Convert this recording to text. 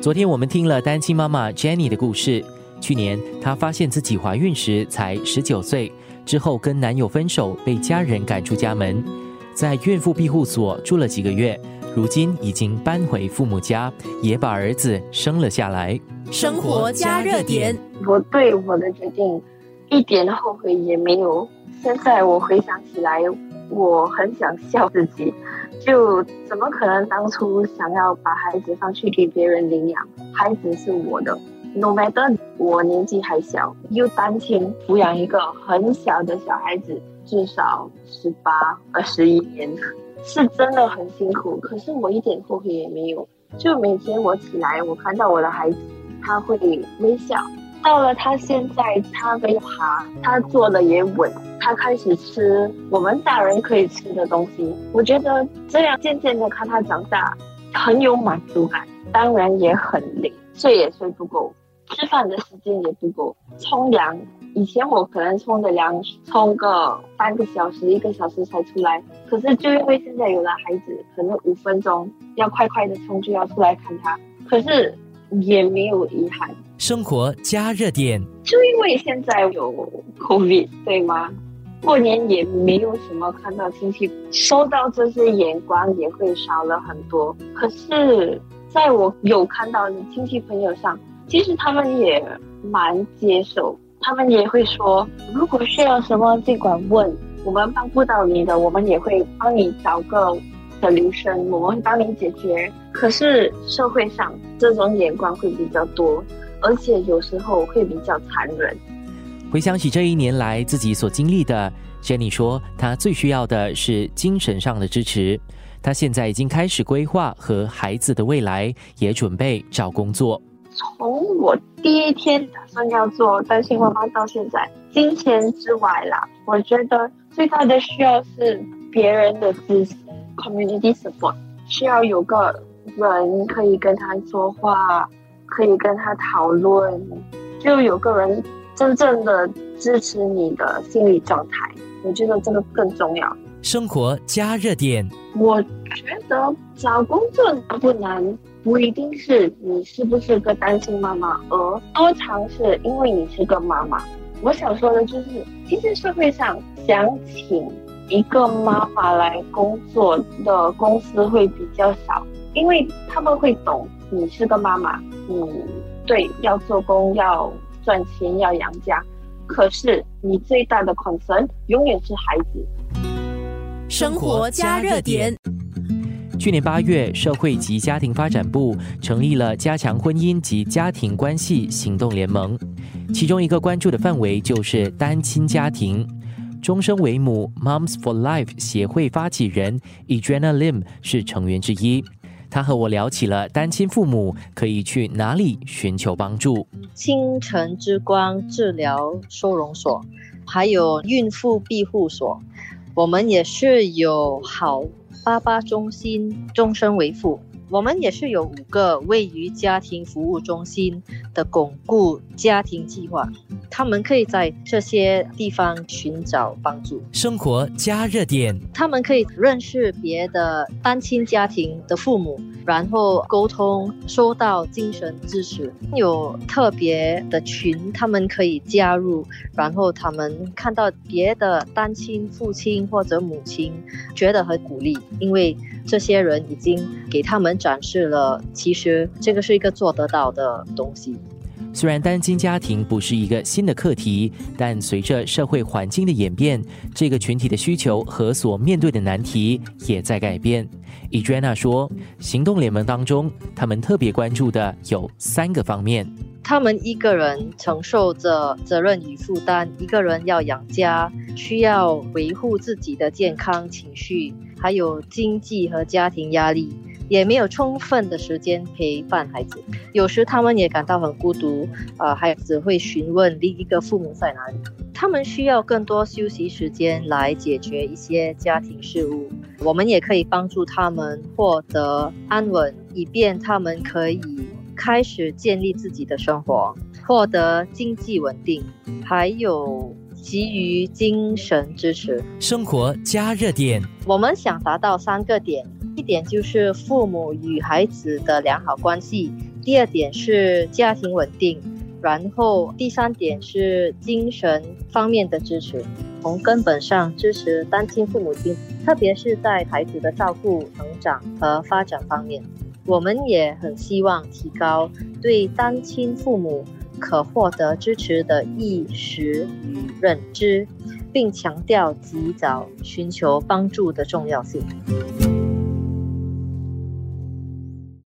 昨天我们听了单亲妈妈 Jenny 的故事。去年她发现自己怀孕时才十九岁，之后跟男友分手，被家人赶出家门，在孕妇庇护所住了几个月，如今已经搬回父母家，也把儿子生了下来。生活加热点，我对我的决定一点后悔也没有。现在我回想起来，我很想笑自己。就怎么可能当初想要把孩子放去给别人领养？孩子是我的，no matter 我年纪还小，又单亲抚养一个很小的小孩子，至少十八、二十一年，是真的很辛苦。可是我一点后悔也没有。就每天我起来，我看到我的孩子，他会微笑。到了他现在，他可以爬，他坐的也稳。他开始吃我们大人可以吃的东西，我觉得这样渐渐的看他长大，很有满足感。当然也很累，睡也睡不够，吃饭的时间也不够。冲凉，以前我可能冲的凉，冲个半个小时、一个小时才出来。可是就因为现在有了孩子，可能五分钟要快快的冲就要出来看他，可是也没有遗憾。生活加热点，就因为现在有 COVID，对吗？过年也没有什么看到亲戚，收到这些眼光也会少了很多。可是，在我有看到的亲戚朋友上，其实他们也蛮接受，他们也会说，如果需要什么尽管问，我们帮不到你的，我们也会帮你找个的留声，我们会帮你解决。可是社会上这种眼光会比较多，而且有时候会比较残忍。回想起这一年来自己所经历的，Jenny 说，她最需要的是精神上的支持。她现在已经开始规划和孩子的未来，也准备找工作。从我第一天打算要做单亲妈妈到现在，金钱之外啦，我觉得最大的需要是别人的支持，community support，需要有个人可以跟他说话，可以跟他讨论，就有个人。真正的支持你的心理状态，我觉得这个更重要。生活加热点，我觉得找工作难不难，不一定是你是不是个单亲妈妈，而多尝试，因为你是个妈妈。我想说的就是，其实社会上想请一个妈妈来工作的公司会比较少，因为他们会懂你是个妈妈，你对要做工要。赚钱要养家，可是你最大的 concern 永远是孩子。生活加热点。去年八月，社会及家庭发展部成立了加强婚姻及家庭关系行动联盟，其中一个关注的范围就是单亲家庭。终身为母 Moms for Life 协会发起人 Edrina Lim 是成员之一。他和我聊起了单亲父母可以去哪里寻求帮助。清晨之光治疗收容所，还有孕妇庇护所，我们也是有好爸爸中心，终身为父。我们也是有五个位于家庭服务中心的巩固家庭计划，他们可以在这些地方寻找帮助。生活加热点，他们可以认识别的单亲家庭的父母，然后沟通，收到精神支持。有特别的群，他们可以加入，然后他们看到别的单亲父亲或者母亲，觉得很鼓励，因为这些人已经给他们。展示了，其实这个是一个做得到的东西。虽然单亲家庭不是一个新的课题，但随着社会环境的演变，这个群体的需求和所面对的难题也在改变。伊 n 娜说，行动联盟当中，他们特别关注的有三个方面：他们一个人承受着责任与负担，一个人要养家，需要维护自己的健康、情绪，还有经济和家庭压力。也没有充分的时间陪伴孩子，有时他们也感到很孤独，呃，孩子会询问另一个父母在哪里，他们需要更多休息时间来解决一些家庭事务。我们也可以帮助他们获得安稳，以便他们可以开始建立自己的生活，获得经济稳定，还有给予精神支持。生活加热点，我们想达到三个点。一点就是父母与孩子的良好关系，第二点是家庭稳定，然后第三点是精神方面的支持。从根本上支持单亲父母亲，特别是在孩子的照顾、成长和发展方面。我们也很希望提高对单亲父母可获得支持的意识与认知，并强调及早寻求帮助的重要性。